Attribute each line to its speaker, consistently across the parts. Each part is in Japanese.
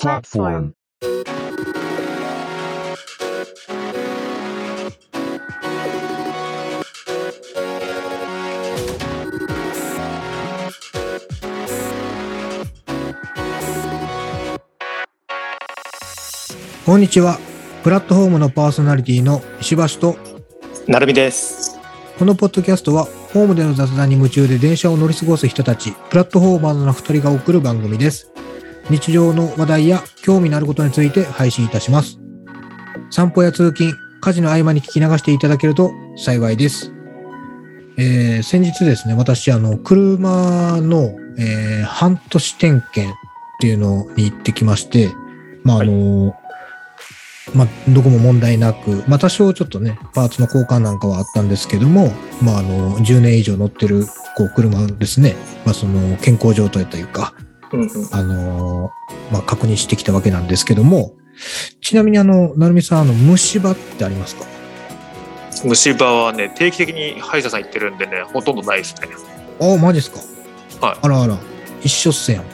Speaker 1: platform.
Speaker 2: こんにちは。プラットフォームのパーソナリティの石橋と、
Speaker 3: なるみです。
Speaker 2: このポッドキャストは、ホームでの雑談に夢中で電車を乗り過ごす人たち、プラットフォーマーズの二人が送る番組です。日常の話題や興味のあることについて配信いたします。散歩や通勤、家事の合間に聞き流していただけると幸いです。えー先日ですね、私、あの、車の、えー半年点検っていうのに行ってきまして、まあ、あの、まあ、どこも問題なく、まあ、多少ちょっとね、パーツの交換なんかはあったんですけども、まあ、あの、10年以上乗ってる、こう、車ですね、まあ、その、健康状態というか、
Speaker 3: うんうん、
Speaker 2: あの、まあ、確認してきたわけなんですけども、ちなみにあの、なるみさん、あの、虫歯ってありますか？
Speaker 3: 虫歯はね、定期的に歯医者さん行ってるんでね、ほとんどないですね。
Speaker 2: ああ、マジですか？
Speaker 3: はい
Speaker 2: あらあら、一緒っすやん。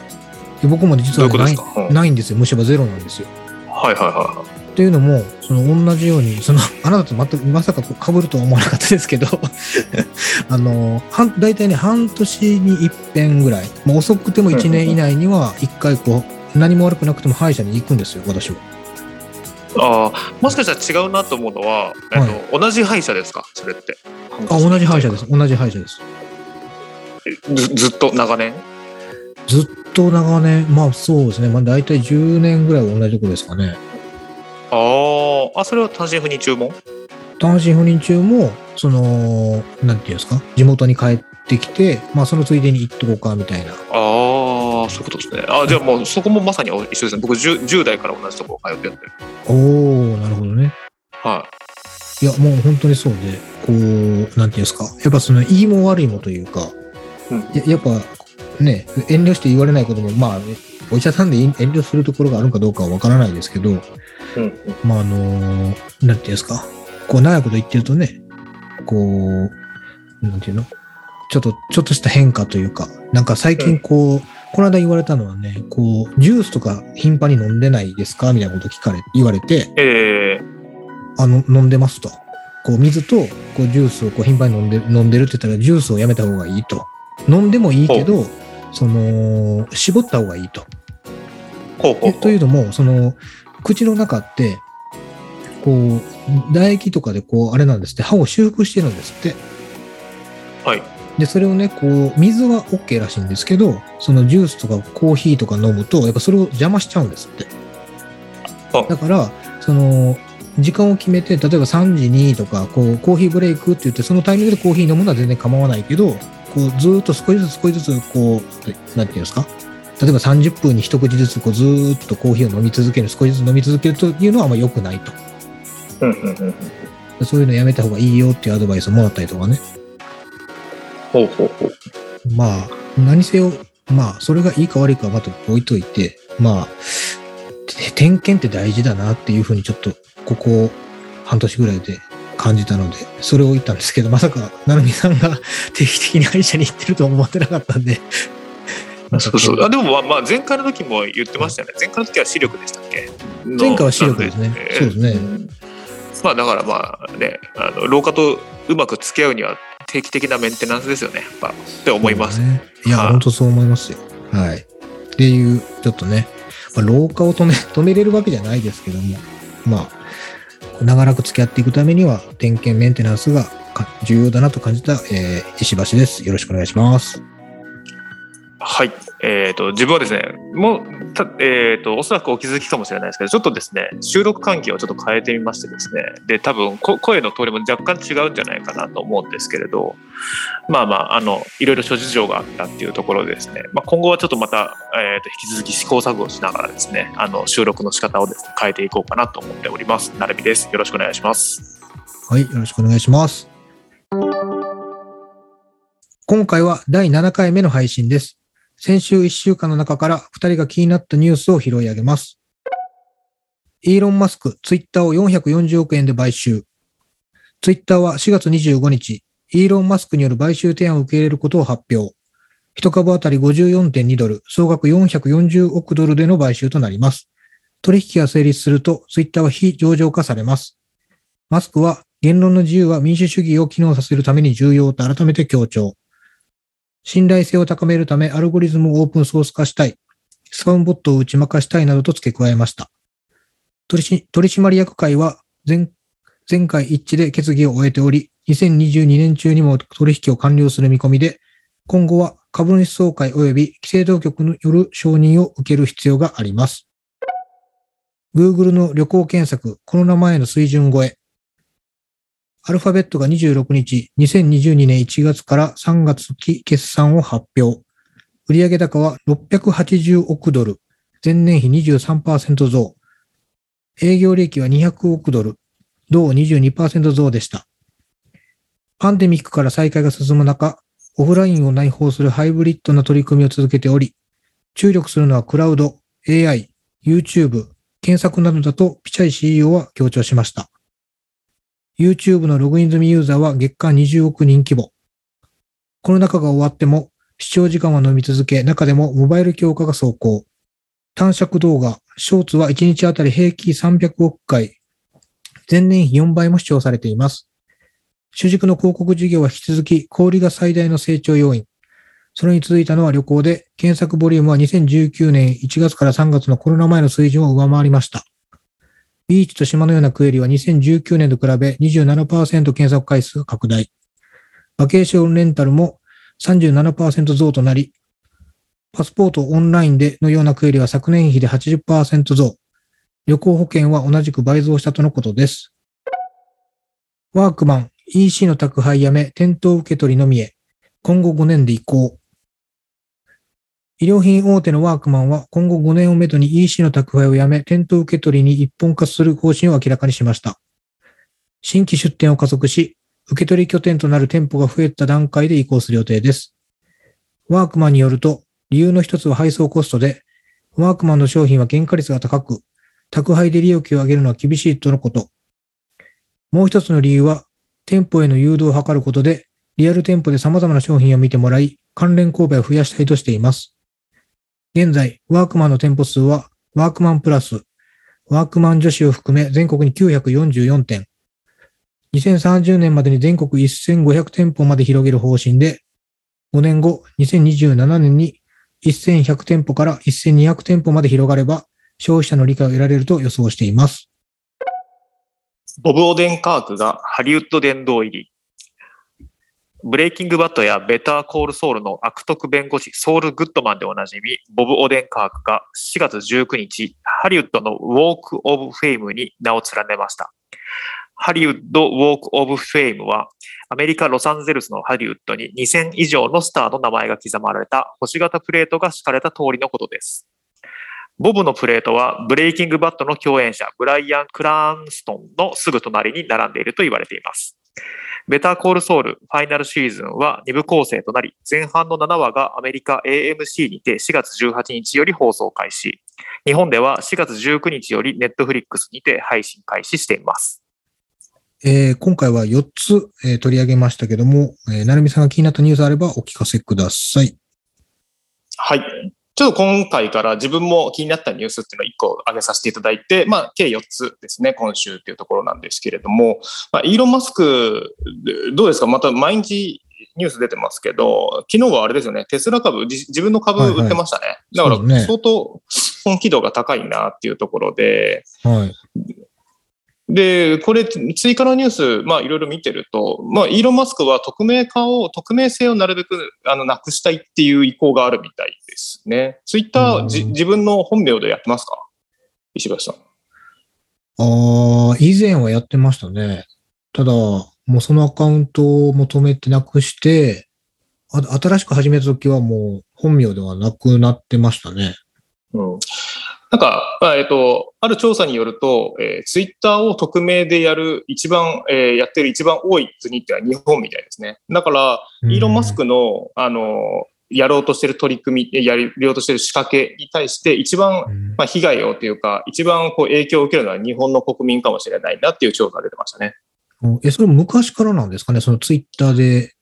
Speaker 2: で僕も実はね、ないないんですよ。虫歯ゼロなんですよ。
Speaker 3: はいはいは
Speaker 2: っていうのも、その同じように、その、あなたと全く、まさか被るとは思わなかったですけど、あの、半大体ね、半年に一遍ぐらい、まあ、遅くても1年以内には、一回こう、何も悪くなくても歯医者に行くんですよ、私は。
Speaker 3: い。ああ、もしかしたら違うなと思うのは、えっと同じ歯医者ですか？それって。
Speaker 2: あ、同じ歯医者です。同じ歯医者です。
Speaker 3: ずずっと長年？
Speaker 2: ずっと長年、まあそうですね、まあ大体10年ぐらいは同じとこですかね。
Speaker 3: あーあ、それは単身赴任注文
Speaker 2: 単身赴任中も、その、なんていうんですか、地元に帰ってきて、まあそのついでに行っとこうかみたいな。
Speaker 3: ああ、そういうことですね。あじゃあもうそこもまさに一緒ですね。僕 10, 10代から同じところ通ってるんで。
Speaker 2: おー、なるほどね。
Speaker 3: はい
Speaker 2: や、もう本当にそうで、こう、なんていうんですか、やっぱその、いいも悪いもというか、
Speaker 3: うん
Speaker 2: ややっぱね、遠慮して言われないことも、まあ、お医者さんで遠慮するところがあるかどうかはわからないですけど、まあ、あの、なんていうんですか、こう、長いこと言ってるとね、こう、なんていうの？ちょっと、ちょっとした変化というか、なんか最近こう、この間言われたのはね、こう、ジュースとか頻繁に飲んでないですか？みたいなこと聞かれ、言われて、
Speaker 3: え
Speaker 2: あの、飲んでますと。こう、水と、こう、ジュースをこう頻繁に飲んで飲んでるって言ったら、ジュースをやめた方がいいと。飲んでもいいけど、その、絞った方がいいと。
Speaker 3: ー、ほうほうほう。
Speaker 2: というのも、その、口の中って、こう、唾液とかでこう、あれなんですって、歯を修復してるんですって。
Speaker 3: はい。
Speaker 2: で、それをね、こう、水は OK らしいんですけど、そのジュースとかコーヒーとか飲むと、やっぱそれを邪魔しちゃうんですって。
Speaker 3: あ
Speaker 2: だから、その、時間を決めて、例えば3時にとか、こう、コーヒーブレイクって言って、そのタイミングでコーヒー飲むのは全然構わないけど、こう、ずーっと少しずつ少しずつ、こう、なんていうんですか？例えば30分に一口ずつ、こう、ずーっとコーヒーを飲み続ける、少しずつ飲み続けるというのはあんま良くないと。
Speaker 3: うんうんうんうん。
Speaker 2: そういうのやめた方がいいよっていうアドバイスをもらったりとかね。
Speaker 3: ほうほうほう。
Speaker 2: まあ、何せよ、まあ、それがいいか悪いかはまた置いといて、まあ、て点検って大事だなっていうふうにちょっと、ここ半年ぐらいで感じたので、それを言ったんですけど、まさか、なるみさんが定期的に歯医者に行ってるとは思ってなかったんで。
Speaker 3: そうそう。あでも、まあ、まあ、前回の時も言ってましたよね。前回の時は視力でしたっけ？
Speaker 2: 前回は視力ですねそうですね
Speaker 3: んまあ、だからまあね、あの老化とうまく付き合うには定期的なメンテナンスですよね。やっぱって思います。
Speaker 2: ね。いや、
Speaker 3: はい
Speaker 2: 本当そう思いますよ。はい。っていう、ちょっとね、まあ、老化を止め、止めれるわけじゃないですけども、まあ、長らく付き合っていくためには、点検メンテナンスがか重要だなと感じた、えー石橋です。よろしくお願いします。
Speaker 3: はい。えっ、と、自分はですね、もう、たえっ、と、おそらくお気づきかもしれないですけど、ちょっとですね、収録環境をちょっと変えてみましてですね、で、多分、こ声の通りも若干違うんじゃないかなと思うんですけれど、まあまあ、あの、いろいろ諸事情があったっていうところでですね、まあ、今後はちょっとまた、えっ、と、引き続き試行錯誤しながらですね、あの、収録の仕方をですね、変えていこうかなと思っております。なるみです。よろしくお願いします。
Speaker 2: はい、よろしくお願いします。今回は第7回目の配信です。先週1週間の中から2人が気になったニュースを拾い上げます。イーロン・マスク、ツイッターを440億円で買収。ツイッターは4月25日、イーロン・マスクによる買収提案を受け入れることを発表。一株当たり54.2ドル、総額440億ドルでの買収となります。取引が成立すると、ツイッターは非上場化されます。マスクは、言論の自由は民主主義を機能させるために重要と改めて強調。信頼性を高めるため、アルゴリズムをオープンソース化したい。スパムボットを打ち負かしたいなどと付け加えました。取締取締役会は全、全会一致で決議を終えており、2022年中にも取引を完了する見込みで、今後は株主総会及び規制当局による承認を受ける必要があります。Google の旅行検索、コロナ前の水準超え。アルファベットが26日、2022年1月から3月期決算を発表。売上高は680億ドル、前年比23%増。営業利益は200億ドル、同22%増でした。パンデミックから再開が進む中、オフラインを内包するハイブリッドな取り組みを続けており、注力するのはクラウド、AI、YouTube、検索などだとピチャイ CEO は強調しました。YouTube のログイン済みユーザーは月間20億人規模。コロナ禍が終わっても視聴時間は伸び続け、中でもモバイル強化が走行。短尺動画、ショーツは1日あたり平均300億回、前年比4倍も視聴されています。主軸の広告事業は引き続き小売が最大の成長要因。それに続いたのは旅行で、検索ボリュームは2019年1月から3月のコロナ前の水準を上回りました。ビーチと島のようなクエリは2019年と比べ27%検索回数が拡大。バケーションレンタルも37%増となり、パスポートオンラインでのようなクエリは昨年比で80%増。旅行保険は同じく倍増したとのことです。ワークマン、EC の宅配やめ、店頭受け取りのみへ。今後5年で移行。医療品大手のワークマンは今後5年をめどに EC の宅配をやめ、店頭受け取りに一本化する方針を明らかにしました。新規出店を加速し、受け取り拠点となる店舗が増えた段階で移行する予定です。ワークマンによると、理由の一つは配送コストで、ワークマンの商品は原価率が高く、宅配で利益を上げるのは厳しいとのこと。もう一つの理由は、店舗への誘導を図ることで、リアル店舗で様々な商品を見てもらい、関連購買を増やしたいとしています。現在、ワークマンの店舗数は、ワークマンプラス、ワークマン女子を含め全国に944店。2030年までに全国1500店舗まで広げる方針で、5年後、2027年に1100店舗から1200店舗まで広がれば、消費者の理解を得られると予想しています。
Speaker 3: ボブ・オデンカークがハリウッド殿堂入り。ブレイキングバッドやベターコールソウルの悪徳弁護士ソウル・グッドマンでおなじみ、ボブ・オデンカークが4月19日、ハリウッドのウォーク・オブ・フェイムに名を連ねました。ハリウッド・ウォーク・オブ・フェイムは、アメリカ・ロサンゼルスのハリウッドに2000以上のスターの名前が刻まれた星型プレートが敷かれた通りのことです。ボブのプレートはブレイキングバットの共演者ブライアン・クランストンのすぐ隣に並んでいると言われています。ベターコールソウルファイナルシーズンは2部構成となり、前半の7話がアメリカ AMC にて4月18日より放送開始。日本では4月19日よりネットフリックスにて配信開始しています。
Speaker 2: えー今回は4つ、えー取り上げましたけども、えー、なるみさんが気になったニュースあればお聞かせください。
Speaker 3: はい。ちょっと今回から自分も気になったニュースっていうのを1個挙げさせていただいて、まあ、計4つですね、今週っていうところなんですけれども、まあ、イーロン・マスク、どうですか？また毎日ニュース出てますけど、昨日はあれですよね、テスラ株、じ自分の株売ってましたね。だか
Speaker 2: そうね
Speaker 3: ら相当本気度が高いなっていうところで、
Speaker 2: はい。
Speaker 3: で、これ、追加のニュース、まあ、いろいろ見てると、まあ、イーロン・マスクは匿名化を、匿名性をなるべく、あの、なくしたいっていう意向があるみたいですね。ツイッター、じ
Speaker 2: うん
Speaker 3: 自分の本名でやってますか？石橋さん。
Speaker 2: ああ、以前はやってましたね。ただ、もうそのアカウントも止めてなくして、あ新しく始めた時はもう本名ではなくなってましたね。
Speaker 3: うん。なんか、まあえっと、ある調査によると、えー、ツイッターを匿名でやる一番、えーやってる一番多い国ってのは日本みたいですね。だから、イーロン・マスクの、あの、やろうとしてる取り組み、やりようとしてる仕掛けに対して一番
Speaker 2: うん
Speaker 3: まあ、被害をというか、一番こう影響を受けるのは日本の国民かもしれないなっていう調査が出てましたね。
Speaker 2: え、それ昔からなんですかね？そのツイッターで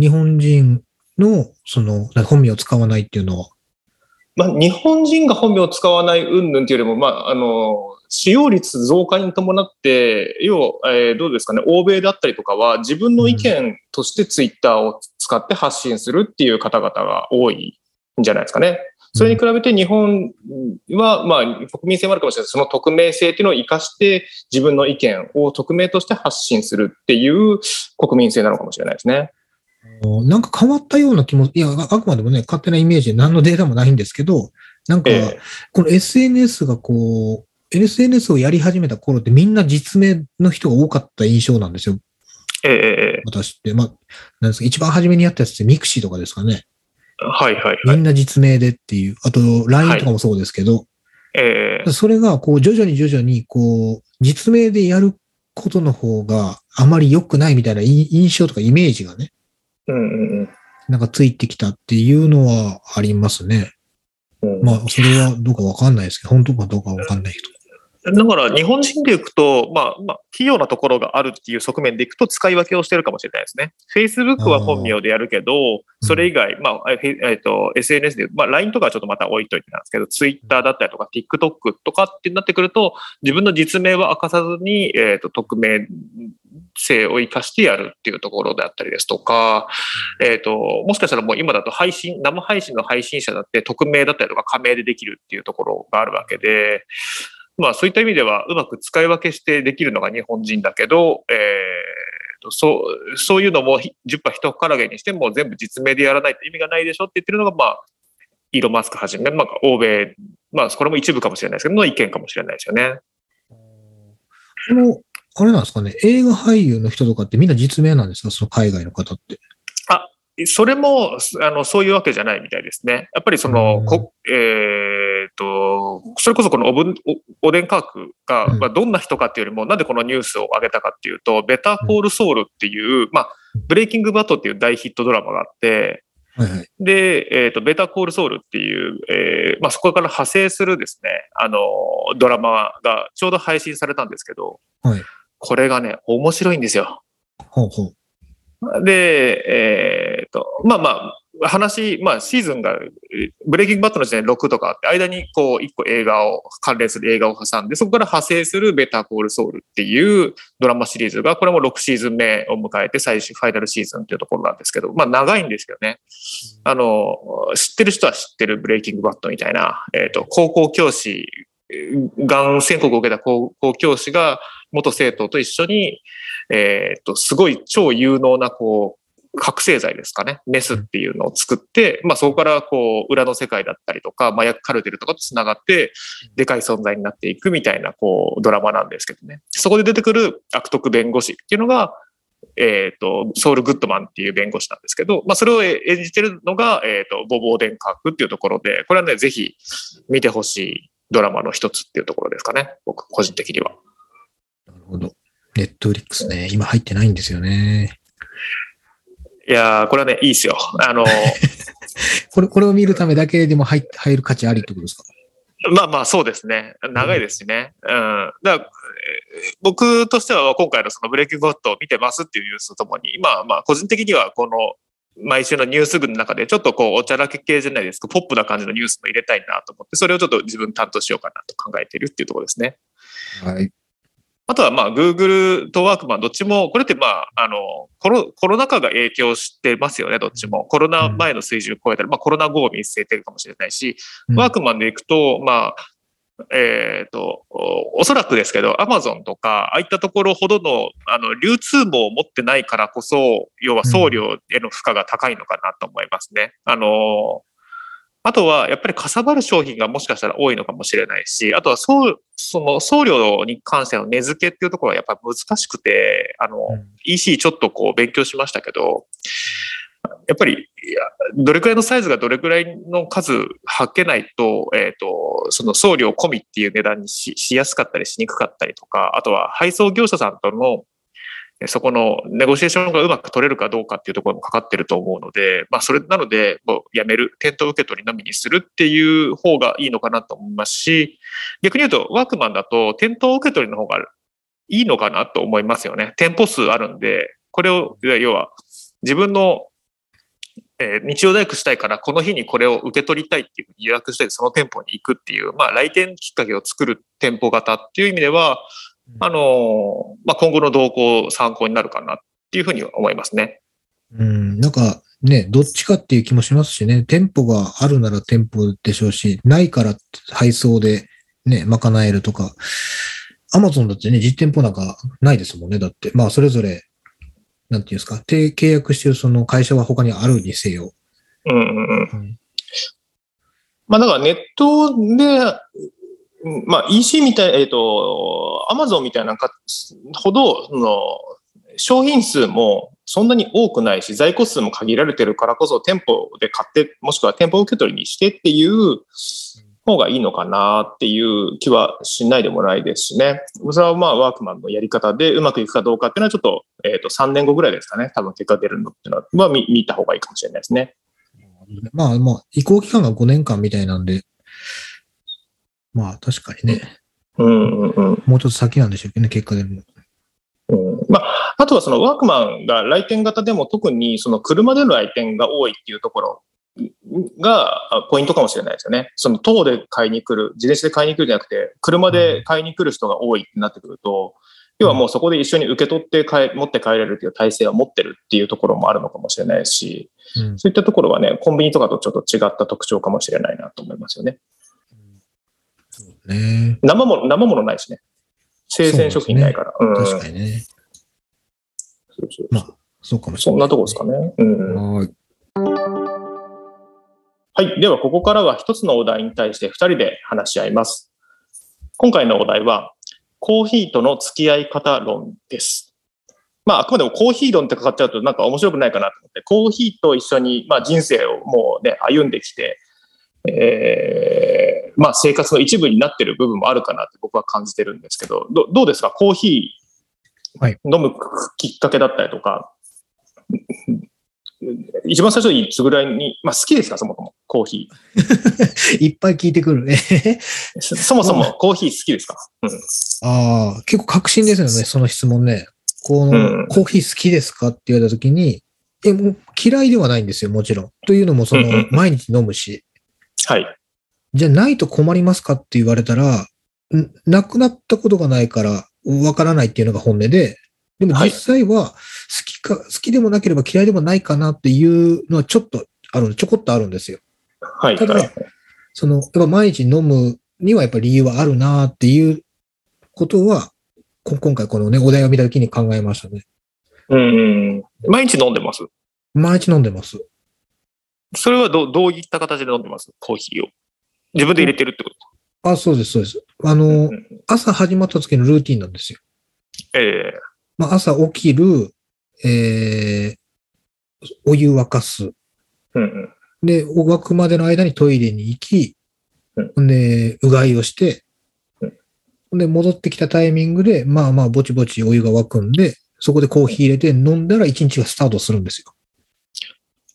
Speaker 2: 日本人のその本名を使わないっていうのは。
Speaker 3: まあ、日本人が本名を使わない云々というよりも、まあ、あの、使用率増加に伴って、要は、えー、どうですかね、欧米だったりとかは、自分の意見としてツイッターを使って発信するっていう方々が多いんじゃないですかね。それに比べて日本は、まあ、国民性もあるかもしれないその匿名性っていうのを生かして自分の意見を匿名として発信するっていう国民性なのかもしれないですね。
Speaker 2: なんか変わったような気も、いや、あくまでもね、勝手なイメージで何のデータもないんですけど、なんか、この SNS がこう、SNS をやり始めた頃ってみんな実名の人が多かった印象なんですよ。
Speaker 3: ええ
Speaker 2: 私って。まあ、なんですか、一番初めにやったやつって mixi とかですかね。
Speaker 3: はいはい、はい、
Speaker 2: みんな実名でっていう。あと、LINE とかもそうですけど。はい、
Speaker 3: ええ
Speaker 2: それが、こう、徐々に徐々に、こう、実名でやることの方があまり良くないみたいな印象とかイメージがね。
Speaker 3: うんうんうん。
Speaker 2: なんかついてきたっていうのはありますね。うん、まあ、それはどうかわかんないですけど、本当かどうかわかんないけど。
Speaker 3: だから日本人でいくと、まあ、まあ、器用なところがあるっていう側面でいくと使い分けをしてるかもしれないですね。Facebook は本名でやるけど、それ以外、まあ、えっ、ー、と、SNS で、まあ、LINE とかはちょっとまた置いといてなんですけど、Twitter だったりとか TikTok とかってなってくると、自分の実名は明かさずに、えっ、ー、と、匿名性を生かしてやるっていうところであったりですとか、えっ、ー、と、もしかしたらもう今だと配信、生配信の配信者だって匿名だったりとか加盟でできるっていうところがあるわけで、まあそういった意味ではうまく使い分けしてできるのが日本人だけど、えー、そうそういうのも10羽一からげにしても全部実名でやらないと意味がないでしょって言ってるのが、まあ、イーロン・マスクはじめ、まあ、欧米、まあこれも一部かもしれないですけど、の意見かもしれないですよね。
Speaker 2: この、あれなんですかね、映画俳優の人とかってみんな実名なんですか？その海外の方って。
Speaker 3: あ、それも、あの、そういうわけじゃないみたいですね。やっぱりその、こえっ、ー、と、それこそこのおぶおでん科学が、まあ、どんな人かっていうよりも、なんでこのニュースを上げたかっていうと、ベターコールソウルっていう、まあ、ブレイキングバットっていう大ヒットドラマがあって、
Speaker 2: はいはい、
Speaker 3: で、えっ、ー、と、ベターコールソウルっていう、えー、まあ、そこから派生するですね、あの、ドラマがちょうど配信されたんですけど、
Speaker 2: はい、
Speaker 3: これがね、面白いんですよ。
Speaker 2: ほうほう
Speaker 3: で、えっ、ー、と、まあまあ、話、まあシーズンが、ブレイキングバットの時点で6とかあって、間にこう1個映画を、関連する映画を挟んで、そこから派生するベターコールソウルっていうドラマシリーズが、これも6シーズン目を迎えて最終ファイナルシーズンっていうところなんですけど、まあ長いんですけどね。あの、知ってる人は知ってるブレイキングバットみたいな、えっ、ー、と、高校教師、がん宣告を受けた高校教師が元生徒と一緒に、えっ、と、すごい超有能な、こう、覚醒剤ですかね、メスっていうのを作って、まあそこからこう、裏の世界だったりとか、麻薬カルテルとかと繋がって、でかい存在になっていくみたいな、こう、ドラマなんですけどね。そこで出てくる悪徳弁護士っていうのが、えっ、ー、と、ソウル・グッドマンっていう弁護士なんですけど、まあ、それを演じてるのが、えっ、ー、と、ボボーデンカークっていうところで、これはね、ぜひ見てほしいドラマの一つっていうところですかね。僕、個人的には。
Speaker 2: なるほど。ネットフリックスね、今入ってないんですよね。
Speaker 3: いやー、これはね、いいですよ。あの
Speaker 2: これ、これを見るためだけでも入入る価値ありってことですか？
Speaker 3: まあまあそうですね。長いですしね。うん。だから僕としては今回のそのブレイキングゴットを見てますっていうニュースとともに、まあまあ個人的にはこの毎週のニュース群の中でちょっとこうおちゃらけ系じゃないですか、ポップな感じのニュースも入れたいなと思って、それをちょっと自分担当しようかなと考えているっていうところですね。
Speaker 2: はい。
Speaker 3: あとはまあ Google とワークマンどっちも、これってまあ、あのコロ、コロナ禍が影響してますよね、どっちも。コロナ前の水準を超えたら、まあコロナ後を見据えてるかもしれないし、ワークマンでいくと、まあ、えっ、ー、と、おそらくですけど、アマゾンとか、ああいったところほどの、あの、流通網を持ってないからこそ、要は送料への負荷が高いのかなと思いますね。あの、あとは、やっぱりかさばる商品がもしかしたら多いのかもしれないし、あとは、そう、その送料に関しての値付けっていうところはやっぱり難しくて、あの、うん、EC ちょっとこう勉強しましたけど、やっぱり、どれくらいのサイズがどれくらいの数はけないと、えっ、ー、と、その送料込みっていう値段にししやすかったりしにくかったりとか、あとは配送業者さんとのそこのネゴシエーションがうまく取れるかどうかっていうところもかかってると思うので、まあそれなので、もうやめる、店頭受け取りのみにするっていう方がいいのかなと思いますし、逆に言うとワークマンだと店頭受け取りの方がいいのかなと思いますよね。店舗数あるんで、これを、要は自分のえー日曜大工したいからこの日にこれを受け取りたいっていうふうに予約してその店舗に行くっていう、まあ、来店きっかけを作る店舗型っていう意味では、あのーまあ、今後の動向参考になるかなっていうふうには思いますね。
Speaker 2: うん、なんかね、どっちかっていう気もしますしね、店舗があるなら店舗でしょうし、ないから配送でね、賄えるとか、アマゾンだってね、実店舗なんかないですもんね。だって、まあ、それぞれ、なんていうんですか、提契約してるその会社は他にあるにせよ。
Speaker 3: うんうんうん。
Speaker 2: うん
Speaker 3: まあ、だからネットで、うんまあ、EC みたい、えっ、と、アマゾンみたいなかほど、その、商品数もそんなに多くないし、在庫数も限られてるからこそ、店舗で買って、もしくは店舗受け取りにしてっていう方がいいのかなっていう気はしないでもないですしね。それはまあ、ワークマンのやり方でうまくいくかどうかっていうのは、ちょっと、えっ、と、3年後ぐらいですかね。多分結果出るのっていうのは、見見た方がいいかもしれないですね。
Speaker 2: まあまあ、移行期間が5年間みたいなんで、まあ確かにね、
Speaker 3: うんうんうん。
Speaker 2: もうちょっと先なんでしょうけどね、結果でも。
Speaker 3: うんまあ、あとはそのワークマンが来店型でも特にその車での来店が多いっていうところがあポイントかもしれないですよね。その等で買いに来る、自転車で買いに来るんじゃなくて、車で買いに来る人が多いってなってくると、要はもうそこで一緒に受け取って帰持って帰れるっていう体制を持ってるっていうところもあるのかもしれないし、
Speaker 2: うん
Speaker 3: そういったところはね、コンビニとかとちょっと違った特徴かもしれないなと思いますよね。
Speaker 2: ね
Speaker 3: 生もの、生ものないしね。生鮮食品ないから。うん
Speaker 2: 確かにね。
Speaker 3: そうそう
Speaker 2: まあ、そうかもしれない。
Speaker 3: そんなとこですかね。うん。
Speaker 2: はい。
Speaker 3: はい。では、ここからは一つのお題に対して二人で話し合います。今回のお題は、コーヒーとの付き合い方論です。まあ、あくまでもコーヒー論ってかかっちゃうとなんか面白くないかなと思って、コーヒーと一緒に、まあ、人生をもうね、歩んできて、えーまあ、生活の一部になってる部分もあるかなって僕は感じてるんですけど、どどうですか？コーヒー
Speaker 2: はい
Speaker 3: 飲むきっかけだったりとか、一番最初にいつぐらいに、まあ好きですか？そもそも、コーヒ
Speaker 2: いっぱい聞いてくる。えへへ
Speaker 3: ー。そそもそもコーヒー好きですか？うん。
Speaker 2: ああ、結構確信ですよね、その質問ね。この、
Speaker 3: うん
Speaker 2: コーヒー好きですか？って言われたときに、え、もう嫌いではないんですよ、もちろん。というのも、その、
Speaker 3: うんうん
Speaker 2: 毎日飲むし。
Speaker 3: はい。
Speaker 2: じゃあ、ないと困りますかって言われたら、んなくなったことがないから、わからないっていうのが本音で、でも
Speaker 3: はい
Speaker 2: 実際は、好きか、好きでもなければ嫌いでもないかなっていうのはちょっとある、ちょこっとあるんですよ。
Speaker 3: はい。
Speaker 2: ただ
Speaker 3: はい
Speaker 2: その、やっぱ毎日飲むにはやっぱり理由はあるなっていうことは、こ今回このね、お題を見たときに考えましたね。
Speaker 3: うん。毎日飲んでます？
Speaker 2: 毎日飲んでます。
Speaker 3: それはどどういった形で飲んでます？コーヒーを。自分で入れてるってこと？
Speaker 2: あ、そうです、そうです。あの、
Speaker 3: うんうん
Speaker 2: 朝始まった時のルーティンなんですよ。
Speaker 3: ええ
Speaker 2: まあ、朝起きる、えー、お湯沸かす。
Speaker 3: うんうん。
Speaker 2: で、沸くまでの間にトイレに行き、
Speaker 3: うん
Speaker 2: で、うがいをして
Speaker 3: うん、
Speaker 2: で、戻ってきたタイミングで、まあまあ、ぼちぼちお湯が沸くんで、そこでコーヒー入れて飲んだら一日がスタートするんですよ。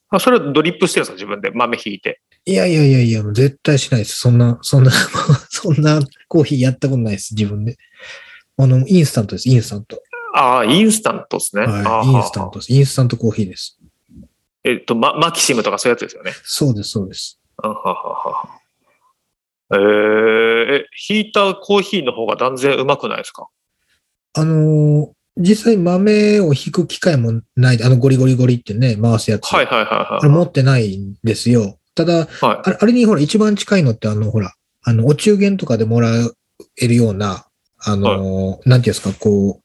Speaker 3: あ、それはドリップしてるんですか？自分で？豆ひいて。
Speaker 2: いやいやいやいや、絶対しないです。そんな、そんな、そんなコーヒーやったことないです、自分で。あの、インスタントです、インスタント。
Speaker 3: ああ、インスタントですね。あ
Speaker 2: はい、
Speaker 3: ー
Speaker 2: インスタントです。インスタントコーヒーです。
Speaker 3: えっと、ママキシムとかそういうやつですよね。
Speaker 2: そうです、そうです。
Speaker 3: あはははえー、え、ヒーターコーヒーの方が断然うまくないですか？
Speaker 2: あのー実際豆を引く機会もないで、あのゴリゴリゴリってね、回すやつ。
Speaker 3: はいはいはいはい。
Speaker 2: あれ持ってないんですよ。ただ、
Speaker 3: はい。
Speaker 2: あれあれにほら、一番近いのって、あの、ほら、あの、お中元とかでもらえるような、あのーなんていうんですか、こう、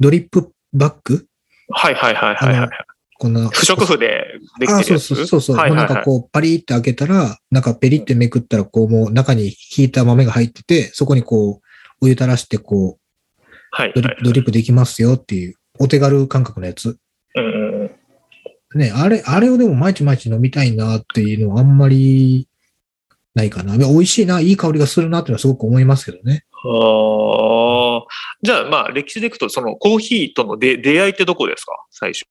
Speaker 2: ドリップバッグ？
Speaker 3: はいはいはいはいはい。
Speaker 2: こんな。
Speaker 3: 不織布ででき
Speaker 2: あそう
Speaker 3: てる
Speaker 2: そうそうそう。
Speaker 3: はいはいはい
Speaker 2: もうなんか。こう、パリって開けたら、なんかペリってめくったら、こう、もう中に引いた豆が入ってて、そこにこう、お湯垂らして、こ
Speaker 3: はい、
Speaker 2: う、ドリ
Speaker 3: はい。
Speaker 2: ドリップできますよっていう、お手軽感覚のやつ。
Speaker 3: うん。
Speaker 2: ね、あれ、あれをでも毎日毎日飲みたいなっていうのはあんまりないかな。美味しいな、いい香りがするなっていうのはすごく思いますけどね。
Speaker 3: ああ。じゃあ、まあ、歴史でいくと、そのコーヒーとの出出会いってどこですか？最初。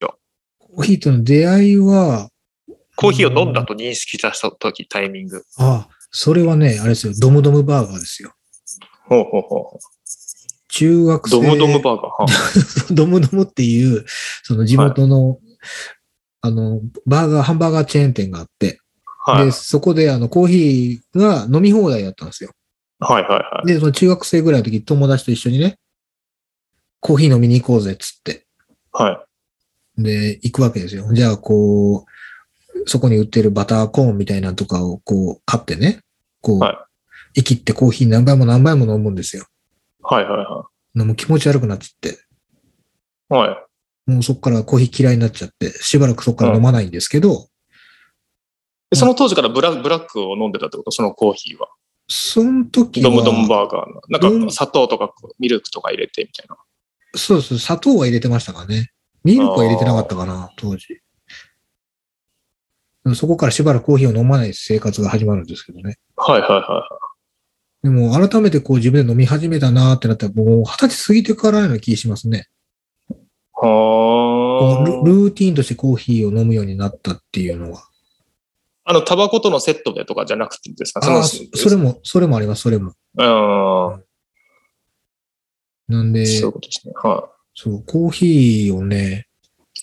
Speaker 2: コーヒーとの出会いは、
Speaker 3: コーヒーを飲んだと認識した時、タイミング。
Speaker 2: あ、それはね、あれですよ、ドムドムバーガーですよ。
Speaker 3: ほうほうほ
Speaker 2: 中学
Speaker 3: う。
Speaker 2: 生。
Speaker 3: ドムドムバーガー？は
Speaker 2: ドムドムっていう、その地元の、あの、バーガー、ハンバーガーチェーン店があって、
Speaker 3: はい
Speaker 2: で、。そこであの、コーヒーが飲み放題だったんですよ。
Speaker 3: はいはいはい。
Speaker 2: で、その中学生ぐらいの時、友達と一緒にね、コーヒー飲みに行こうぜっつって、
Speaker 3: はい。
Speaker 2: で、行くわけですよ。じゃあ、こう、そこに売ってるバターコーンみたいなのとかをこう買ってね、こう、
Speaker 3: は
Speaker 2: 生きってコーヒー何杯も何杯も飲むんですよ。
Speaker 3: はいはいは
Speaker 2: 飲む気持ち悪くなっちゃって、
Speaker 3: い。はい。
Speaker 2: もうそこからコーヒー嫌いになっちゃって、しばらくそこから飲まないんですけど、
Speaker 3: でその当時からブラブラックを飲んでたってこと？そのコーヒーは。
Speaker 2: その時は、
Speaker 3: ドムドムバーガーの。
Speaker 2: うん
Speaker 3: なんか砂糖とかミルクとか入れてみたいな。
Speaker 2: そうそう、砂糖は入れてましたかね。ミルクは入れてなかったかな、当時。そこからしばらくコーヒーを飲まない生活が始まるんですけどね。
Speaker 3: はいはいは
Speaker 2: でも改めてこう自分で飲み始めたなーってなったらもう二十歳過ぎてからのような気しますね。
Speaker 3: はあ。
Speaker 2: ルーティーンとしてコーヒーを飲むようになったっていうのは。
Speaker 3: あの、タバコとのセットでとかじゃなくてですか？
Speaker 2: ああ、そそれも、それもあります、それも。
Speaker 3: うん。
Speaker 2: なんで、
Speaker 3: そうい
Speaker 2: そう
Speaker 3: うことですね。は
Speaker 2: う、コーヒーをね、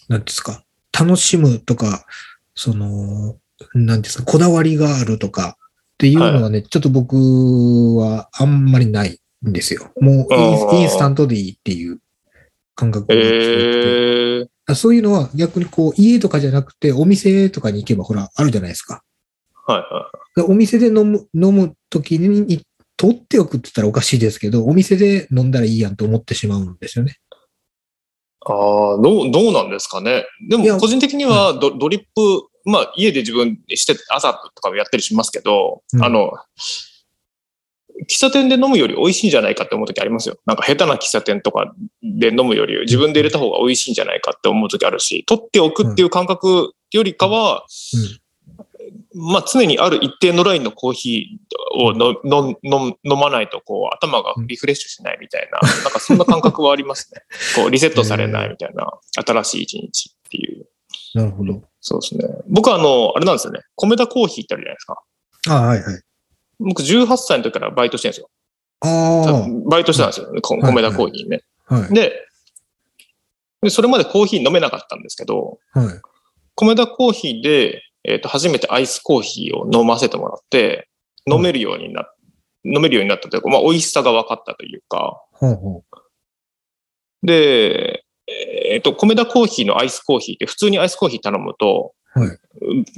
Speaker 2: なんですか、楽しむとか、その、なんですか、こだわりがあるとかっていうのはね、ちょっと僕はあんまりないんですよ。もうインスタントでいいっていう感覚
Speaker 3: い。
Speaker 2: が強くて
Speaker 3: ええ
Speaker 2: あそういうのは逆にこう家とかじゃなくてお店とかに行けばほらあるじゃないですか。
Speaker 3: はいは
Speaker 2: でお店で飲む、飲む時にい取っておくって言ったらおかしいですけど、お店で飲んだらいいやんと思ってしまうんですよね。
Speaker 3: い。ああ、どう、どうなんですかね。でも、個人的にはドドリップ、まあ、家で自分でして、朝とかもやったりしますけど、
Speaker 2: うん
Speaker 3: あの、喫茶店で飲むより美味しいんじゃないかって思う時ありますよ。なんか下手な喫茶店とかで飲むより自分で入れた方が美味しいんじゃないかって思う時あるし、取っておくっていう感覚よりかは、まあ常にある一定のラインのコーヒーをののの飲まないとこう頭がリフレッシュしないみたいな、なんかそんな感覚はありますね。こうリセットされないみたいな、新しい一日っていう。
Speaker 2: なるほど。
Speaker 3: そうですね。僕はあの、あれなんですよね。米田コーヒーってあるじゃないですか。
Speaker 2: あはいはい。
Speaker 3: 僕18歳の時からバイトしてるんですよ。
Speaker 2: あ
Speaker 3: バイトしてたんですよ。こ
Speaker 2: はい
Speaker 3: 米田コーヒーね。
Speaker 2: あ、はい。
Speaker 3: でで、それまでコーヒー飲めなかったんですけど、
Speaker 2: はい。
Speaker 3: 米田コーヒーで、えっ、と、初めてアイスコーヒーを飲ませてもらって、飲めるようになっ、飲めるようになったというか、まあ、美味しさが分かったというか、
Speaker 2: ほうほ
Speaker 3: で、えっ、と、米田コーヒーのアイスコーヒーって普通にアイスコーヒー頼むと、
Speaker 2: はい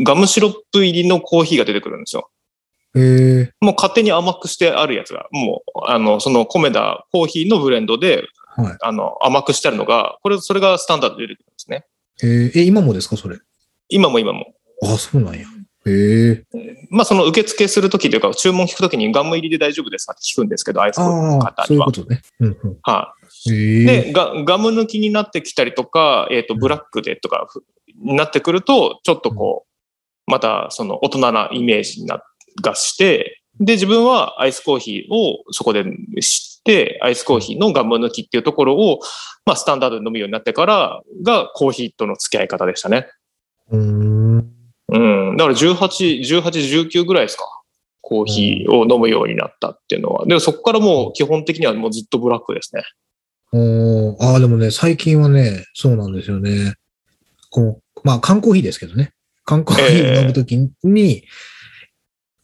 Speaker 3: ガムシロップ入りのコーヒーが出てくるんですよ。
Speaker 2: え
Speaker 3: もう勝手に甘くしてあるやつが、もう、あの、その米田コーヒーのブレンドで、
Speaker 2: はい。
Speaker 3: あの、甘くしてあるのが、これ、それがスタンダードで出てくるんですね。
Speaker 2: えー、え、今もですかそれ？
Speaker 3: 今も今も。
Speaker 2: あそうなんや。へえ
Speaker 3: まあ、その受付するときというか、注文聞くときにガム入りで大丈夫ですかって聞くんですけど、アイスコーヒーの
Speaker 2: ああ、そういう
Speaker 3: 方には。
Speaker 2: ことね。うんうん。
Speaker 3: はい。
Speaker 2: へえ
Speaker 3: でガ、ガム抜きになってきたりとか、えっ、と、ブラックでとかふになってくると、ちょっとこう、またその大人なイメージにながして、で、自分はアイスコーヒーをそこで知って、アイスコーヒーのガム抜きっていうところを、まあ、スタンダードで飲むようになってからがコーヒーとの付き合い方でしたね。
Speaker 2: うーん。
Speaker 3: うん。だから18、18、19ぐらいですか。コーヒーを飲むようになったっていうのは。でもそこからもう基本的にはもうずっとブラックですね。
Speaker 2: おーああ、でもね、最近はね、そうなんですよね。こう、まあ、缶コーヒーですけどね。缶コーヒーを飲むときに、い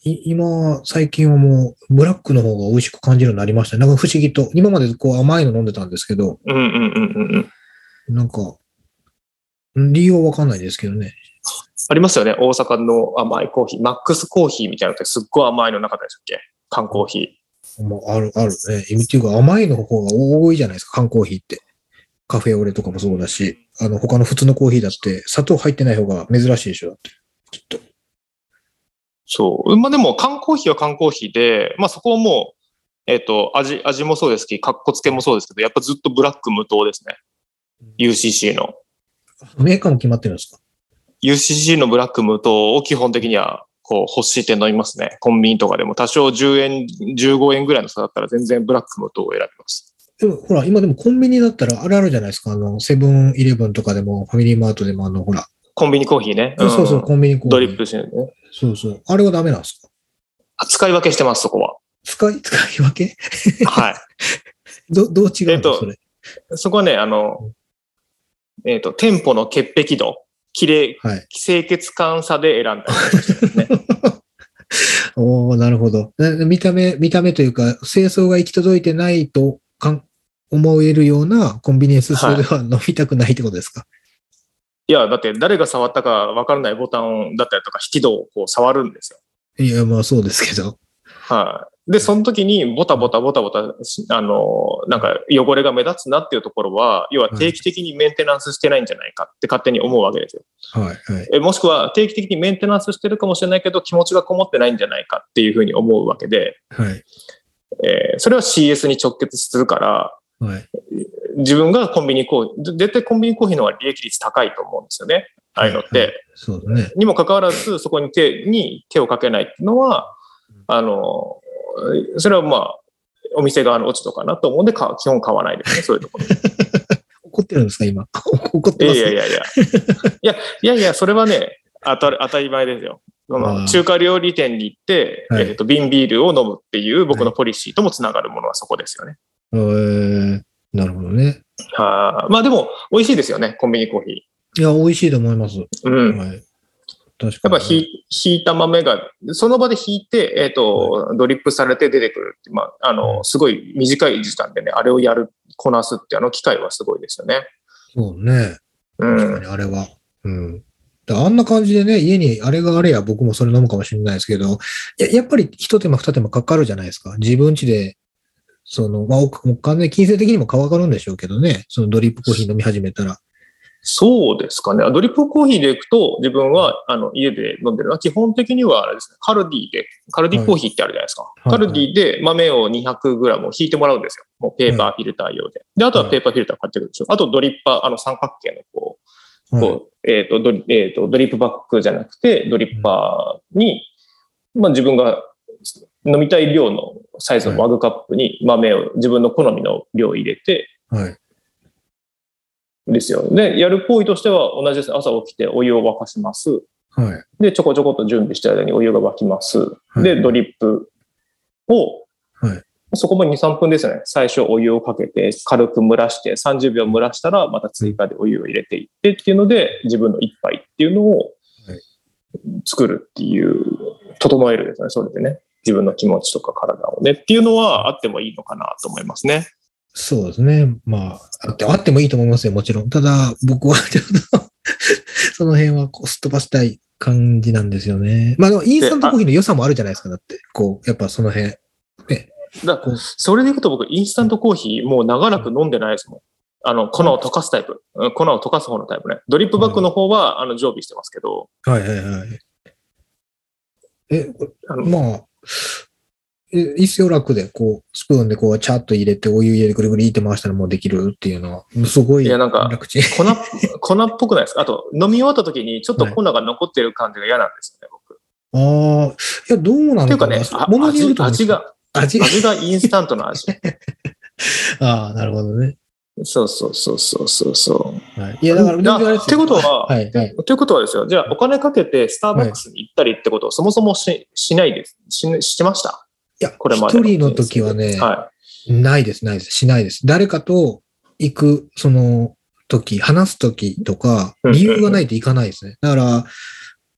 Speaker 2: 今、最近はもう、ブラックの方が美味しく感じるようになりましたね。なんか不思議と。今までこう甘いの飲んでたんですけど、
Speaker 3: うんうんうんうんうん。
Speaker 2: なんか、理由はわかんないですけどね。
Speaker 3: ありますよね。大阪の甘いコーヒー。マックスコーヒーみたいなのってすっごい甘いのなかったでしたっけ？缶コーヒ
Speaker 2: まあ、ある、あるね。意味っていうか甘いの方が多いじゃないですか、缶コーヒーって。カフェオレとかもそうだし、あの、他の普通のコーヒーだって砂糖入ってない方が珍しいでしょ、だって。きっと。
Speaker 3: ー。そう。まあでも缶コーヒーは缶コーヒーで、まあそこはもう、えっ、と、味、味もそうですし、カッコつけもそうですけど、やっぱずっとブラック無糖ですね。UCC の。
Speaker 2: メーカーも決まってるんですか
Speaker 3: ？UCC のブラック無糖を基本的には、こう、欲しいて飲みますね。コンビニとかでも多少10円、15円ぐらいの差だったら全然ブラック無糖を選びます。
Speaker 2: でも、ほら、今でもコンビニだったらあれあるじゃないですか。あの、セブンイレブンとかでも、ファミリーマートでも、あの、ほら。
Speaker 3: コンビニコーヒーね。
Speaker 2: そうそう、
Speaker 3: ん
Speaker 2: コンビニコーヒー。
Speaker 3: ドリップしてるね。
Speaker 2: そうそう。あれはダメなんですか？
Speaker 3: あ使い分けしてます、そこは。
Speaker 2: 使い、使い分け？
Speaker 3: はい。
Speaker 2: ど、どう違うの、
Speaker 3: えっと
Speaker 2: それ。
Speaker 3: そこはね、あの、えっ、と、店舗の潔癖度綺麗、
Speaker 2: はい。
Speaker 3: 清潔感さで選んだりね。
Speaker 2: おおなるほど。な見た目、見た目というか、清掃が行き届いてないとかん思えるようなコンビニエンスストアでは飲みたくないってことですか、
Speaker 3: いや、だって誰が触ったか分からないボタンだったりとか、引き戸をこう触るんですよ。
Speaker 2: い、や、まあそうですけど。
Speaker 3: はい。で、その時にボタボタボタボタし、あの、なんか汚れが目立つなっていうところは、要は定期的にメンテナンスしてないんじゃないかって勝手に思うわけですよ。
Speaker 2: はい、はい。
Speaker 3: えもしくは定期的にメンテナンスしてるかもしれないけど、気持ちがこもってないんじゃないかっていうふうに思うわけで、
Speaker 2: はい。
Speaker 3: えーそれは CS に直結するから、
Speaker 2: はい。
Speaker 3: 自分がコンビニコーヒー、絶対コンビニコーヒーの方が利益率高いと思うんですよね。ああいうのって。
Speaker 2: はいはそうだね。
Speaker 3: にもかかわらず、そこに手に手をかけないっていうのは、あの、それはまあ、お店側の落ち度かなと思うんで、か基本買わないですね、そういうところ。
Speaker 2: 怒ってるんですか、今？怒ってます？
Speaker 3: いやいやいやいや。いや、いやいや、それはね、当たり当たり前ですよ。中華料理店に行って、
Speaker 2: はい
Speaker 3: えっと瓶ビールを飲むっていう僕のポリシーともつながるものはそこですよね。
Speaker 2: えー、なるほどね。
Speaker 3: はあまあでも、美味しいですよね、コンビニコーヒ
Speaker 2: いや、美味しいと思います。
Speaker 3: ー。うん。
Speaker 2: はい。確
Speaker 3: や
Speaker 2: かに。
Speaker 3: っぱひ引いた豆が、その場で引いて、えっ、と、ドリップされて出てくるって。まあ、あの、すごい短い時間でね、あれをやる、こなすってあの機会はすごいですよね。
Speaker 2: そうね。
Speaker 3: うん。
Speaker 2: 確かに、あれは。うん。だあんな感じでね、家にあれがあれや僕もそれ飲むかもしれないですけど、ややっぱり一手間二手間かかるじゃないですか。自分家で、その、まあ、おもう完全に金銭的にもかかるんでしょうけどね。そのドリップコーヒー飲み始めたら。
Speaker 3: そうですかね。ドリップコーヒーでいくと、自分は、あの、家で飲んでるのは、基本的にはあれですね、カルディで、カルディコーヒーってあるじゃないですか。
Speaker 2: い
Speaker 3: カルディで豆を 200g を引いてもらうんですよ。もうペーパーフィルター用で。で、あとはペーパーフィルター買ってくるでしょ。あとドリッパー、あの三角形のこう、
Speaker 2: はい
Speaker 3: こう、えっ、と、ドリ、えっ、と、ドリップバッグじゃなくて、ドリッパーに、まあ自分が飲みたい量のサイズのマグカップに豆を、自分の好みの量を入れて、
Speaker 2: はい。
Speaker 3: ですよ。で、やる行為としては同じですね。朝起きてお湯を沸かします。
Speaker 2: はい。
Speaker 3: で、ちょこちょこっと準備してる間にお湯が沸きます。
Speaker 2: はい
Speaker 3: で、ドリップを、
Speaker 2: はい
Speaker 3: そこも2、3分ですよね。最初お湯をかけて、軽く蒸らして、30秒蒸らしたら、また追加でお湯を入れていってっていうので、自分の一杯っていうのを
Speaker 2: はい
Speaker 3: 作るっていう、整えるですね。それでね。自分の気持ちとか体をねっていうのはあってもいいのかなと思いますね。
Speaker 2: そうですね。まあ、あってあってもいいと思いますよ、もちろん。ただ、僕はちょっと、その辺はこうすっ飛ばしたい感じなんですよね。まあ、でもインスタントコーヒーの良さもあるじゃないですか、だって。こう、やっぱその辺。
Speaker 3: だ
Speaker 2: こう
Speaker 3: それでいくと僕、インスタントコーヒーもう長らく飲んでないですもん。あの、粉を溶かすタイプ。うん粉を溶かす方のタイプね。ドリップバッグの方は、あの、常備してますけど、
Speaker 2: はいはいはい。え、こ
Speaker 3: あの
Speaker 2: まあ、え、いいっすよ、楽で、こう、スプーンでこう、チャッと入れて、お湯入れてぐるぐるって回したらもうできるっていうのは、すごい
Speaker 3: いやなんか
Speaker 2: 楽ちん。
Speaker 3: 粉、粉っぽくないですか？あと、飲み終わった時にちょっと粉が残ってる感じが嫌なんですよね、僕。
Speaker 2: ああ、いや、どうなのかな？
Speaker 3: っていうかね、味味が、
Speaker 2: 味
Speaker 3: 味がインスタントの味。
Speaker 2: ああ、なるほどね。
Speaker 3: そうそうそうそうそうそう。
Speaker 2: はい、いや、だから、
Speaker 3: いや
Speaker 2: 全然あれですよ
Speaker 3: ってことは
Speaker 2: はい、はい。
Speaker 3: ということはですよ、じゃあお金かけてスターバックスに行ったりってことをそもそもししないです。ししてました？
Speaker 2: いや、
Speaker 3: これまで
Speaker 2: 一人の時はね、
Speaker 3: は
Speaker 2: ないです、ないです、しないです。誰かと行く、その時、話す時とか、
Speaker 3: うん
Speaker 2: 理由がないと行かないですね。だから、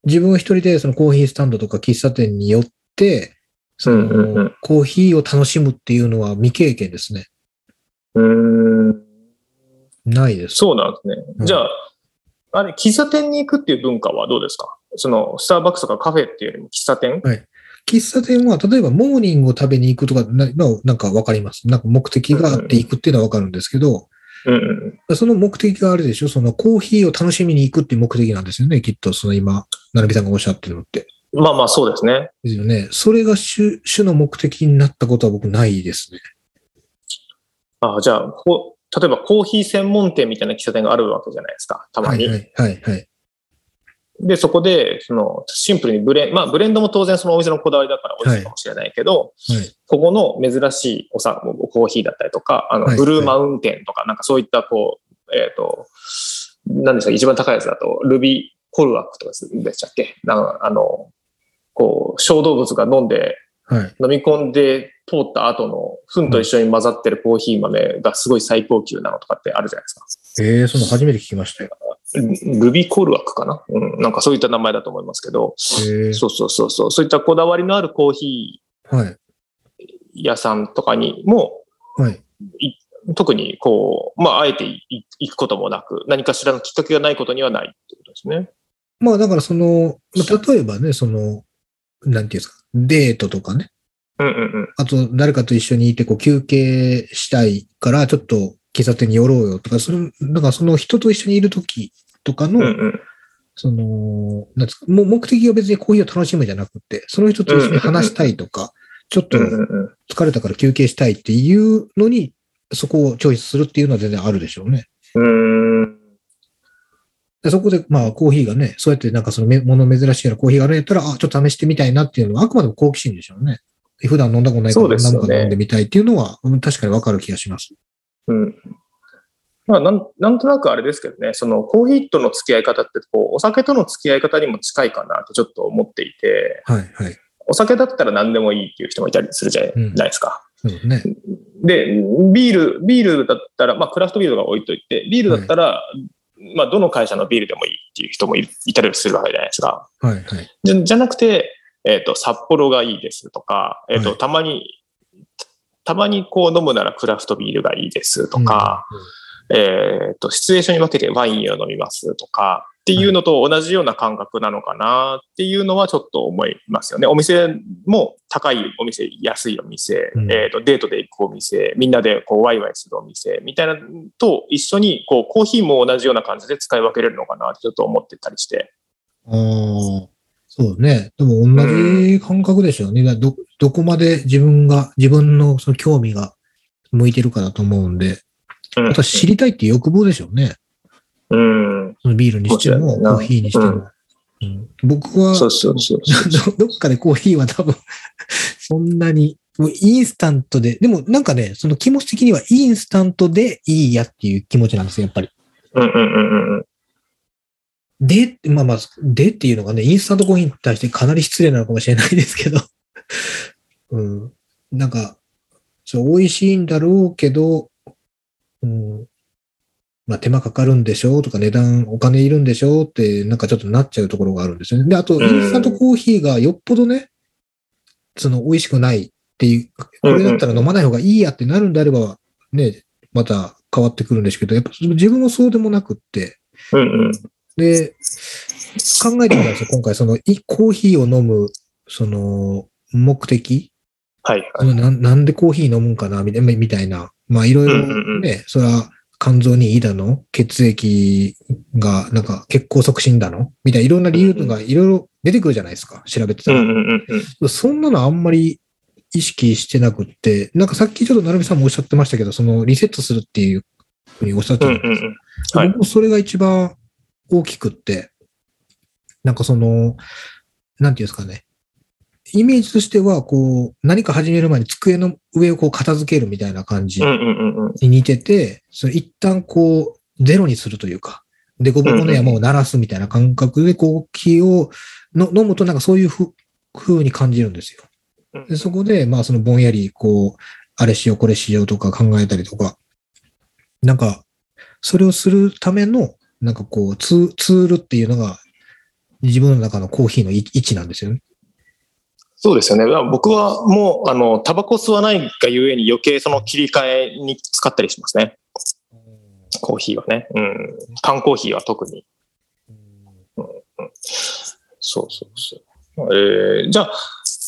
Speaker 2: 自分一人でそのコーヒースタンドとか喫茶店に寄って、その、コーヒーを楽しむっていうのは未経験ですね。
Speaker 3: い。うーん。
Speaker 2: ないです。
Speaker 3: そうなんですね。
Speaker 2: うん
Speaker 3: じゃあ、あれ、喫茶店に行くっていう文化はどうですか？その、スターバックスとかカフェっていうよりも喫茶店？
Speaker 2: 喫茶店は、例えばモーニングを食べに行くとかなの、なんかわかります？なんか目的があって行くっていうのはわかるんですけど、
Speaker 3: うんうん。
Speaker 2: その目的があるでしょ？そのコーヒーを楽しみに行くっていう目的なんですよね。きっと、その今、なるみさんがおっしゃってるのって。
Speaker 3: まあまあそうですね。
Speaker 2: ですよね。それが主主の目的になったことは僕ないですね。
Speaker 3: あじゃあこう、例えばコーヒー専門店みたいな喫茶店があるわけじゃないですか、たまに。
Speaker 2: はいはいはいはい。
Speaker 3: で、そこで、その、シンプルにブレン、まあブレンドも当然そのお店のこだわりだから美味しいかもしれないけど、
Speaker 2: はい。
Speaker 3: ここの珍しいおさコーヒーだったりとか、あの、
Speaker 2: はい
Speaker 3: ブルーマウンテンとか、なんかそういったこう、えっ、と、何ですか、一番高いやつだと、ルビーコルワックとかでしたっけ？なんかあの、こう、小動物が飲んで、
Speaker 2: はい。
Speaker 3: 飲み込んで通った後の糞と一緒に混ざってるコーヒー豆がすごい最高級なのとかってあるじゃないですか。
Speaker 2: ええその初めて聞きましたよ。
Speaker 3: ルビコールワックかな、うん、なんかそういった名前だと思いますけど、
Speaker 2: へえ
Speaker 3: そうそうそうそう、そういったこだわりのあるコーヒ
Speaker 2: はい。
Speaker 3: ー屋さんとかにも、
Speaker 2: はい。
Speaker 3: 特にこう、まあ、あえてい行くこともなく、何かしらのきっかけがないことにはないってことですね。
Speaker 2: まあだからその、まあ例えばね、その、なんていうんですか、デートとかね、
Speaker 3: うんうんうん。
Speaker 2: あと誰かと一緒にいてこう休憩したいからちょっと喫茶店に寄ろうよとか、その、なんかその人と一緒にいるときとかの、
Speaker 3: うんうん。
Speaker 2: その、なんですか、もう目的は別にコーヒーを楽しむじゃなくて、その人と一緒に話したいとか、ちょっと。疲れたから休憩したいっていうのに、そこをチョイスするっていうのは全然あるでしょうね。
Speaker 3: うーん。
Speaker 2: でそこで、まあ、コーヒーがね、そうやってなんかそのめもの珍しいようなコーヒーがあるんやったら、あ、ちょっと試してみたいなっていうのは、あくまでも好奇心でしょうね。普段飲んだことないから、何か飲んでみたいっていうのは、うん確かにわかる気がします。
Speaker 3: うん。まあ、なんなんとなくあれですけどね、そのコーヒーとの付き合い方ってこう、お酒との付き合い方にも近いかなとちょっと思っていて、
Speaker 2: はい、はい。
Speaker 3: お酒だったら何でもいいっていう人もいたりするじゃ
Speaker 2: うん
Speaker 3: ないですか。
Speaker 2: そうですね。
Speaker 3: で、ビール、ビールだったら、まあ、クラフトビールとか置いといて、ビールだったら、まあ、どの会社のビールでもいいっていう人もいいたりするわけじゃないですか。
Speaker 2: はい、はい。
Speaker 3: じゃなくて、えっ、と、札幌がいいですとか、えっ、と、
Speaker 2: はい
Speaker 3: たまに、たまにこう飲むならクラフトビールがいいですとか、えっ、と、シチュエーションに分けてワインを飲みますとか、っていうのと同じような感覚なのかなっていうのはちょっと思いますよね。お店も高いお店、安いお店、
Speaker 2: うん
Speaker 3: えっ、と、デートで行くお店、みんなでこうワイワイするお店みたいなのと一緒に、こう、コーヒーも同じような感じで使い分けれるのかなってちょっと思ってたりして。
Speaker 2: ああ、そうね。でも同じ感覚でしょうね。だど、どこまで自分が、自分のその興味が向いてるかだと思うんで、
Speaker 3: うん
Speaker 2: あとは知りたいって欲望でしょうね。
Speaker 3: うん。
Speaker 2: そのビールにしても、コーヒーにしても。うん僕は、
Speaker 3: そうそうそう
Speaker 2: どっかでコーヒーは多分、そんなに、もうインスタントで、でもなんかね、その気持ち的にはインスタントでいいやっていう気持ちなんですよ、やっぱり。
Speaker 3: うんうんうんうん。
Speaker 2: で、まあまあ、でっていうのがね、インスタントコーヒーに対してかなり失礼なのかもしれないですけど、うん。なんか、そう、美味しいんだろうけど、うん。まあ手間かかるんでしょうとか値段お金いるんでしょうってなんかちょっとなっちゃうところがあるんですよね。で、あと、
Speaker 3: うん
Speaker 2: インスタントコーヒーがよっぽどね、その美味しくないっていう、これだったら飲まない方がいいやってなるんであれば、ね、また変わってくるんですけど、やっぱ自分もそうでもなくって。で、考えてみたんですよ、今回、その、いコーヒーを飲む、その、目的
Speaker 3: はい。
Speaker 2: そのなんなんでコーヒー飲むんかなみたいな。まあ、いろいろね、それは肝臓にいいだの、血液が、なんか血行促進だの？みたいないろんな理由がいろいろ出てくるじゃないですか、調べてたら。
Speaker 3: うんうんうんうん。
Speaker 2: そんなのあんまり意識してなくって、なんかさっきちょっと成美さんもおっしゃってましたけど、そのリセットするっていうふうにおっしゃってた
Speaker 3: うんうんうん。はい
Speaker 2: 僕もそれが一番大きくって、なんかその、なんていうんですかね。イメージとしては、こう、何か始める前に机の上をこう片付けるみたいな感じ。に似てて、それ一旦こう、ゼロにするというか、でこぼこの山を鳴らすみたいな感覚で、コーヒーをの飲むとなんかそういうふ風に感じるんですよ。
Speaker 3: うん
Speaker 2: でそこで、まあそのぼんやり、こう、あれしよう、これしようとか考えたりとか、なんか、それをするための、なんかこうツー、ツールっていうのが、自分の中のコーヒーの位位置なんですよね。
Speaker 3: そうですよね。僕はもう、あの、タバコ吸わないがゆえに余計その切り替えに使ったりしますね。コーヒーはね。うん。缶コーヒーは特に。そうそうそう。えーじゃあ、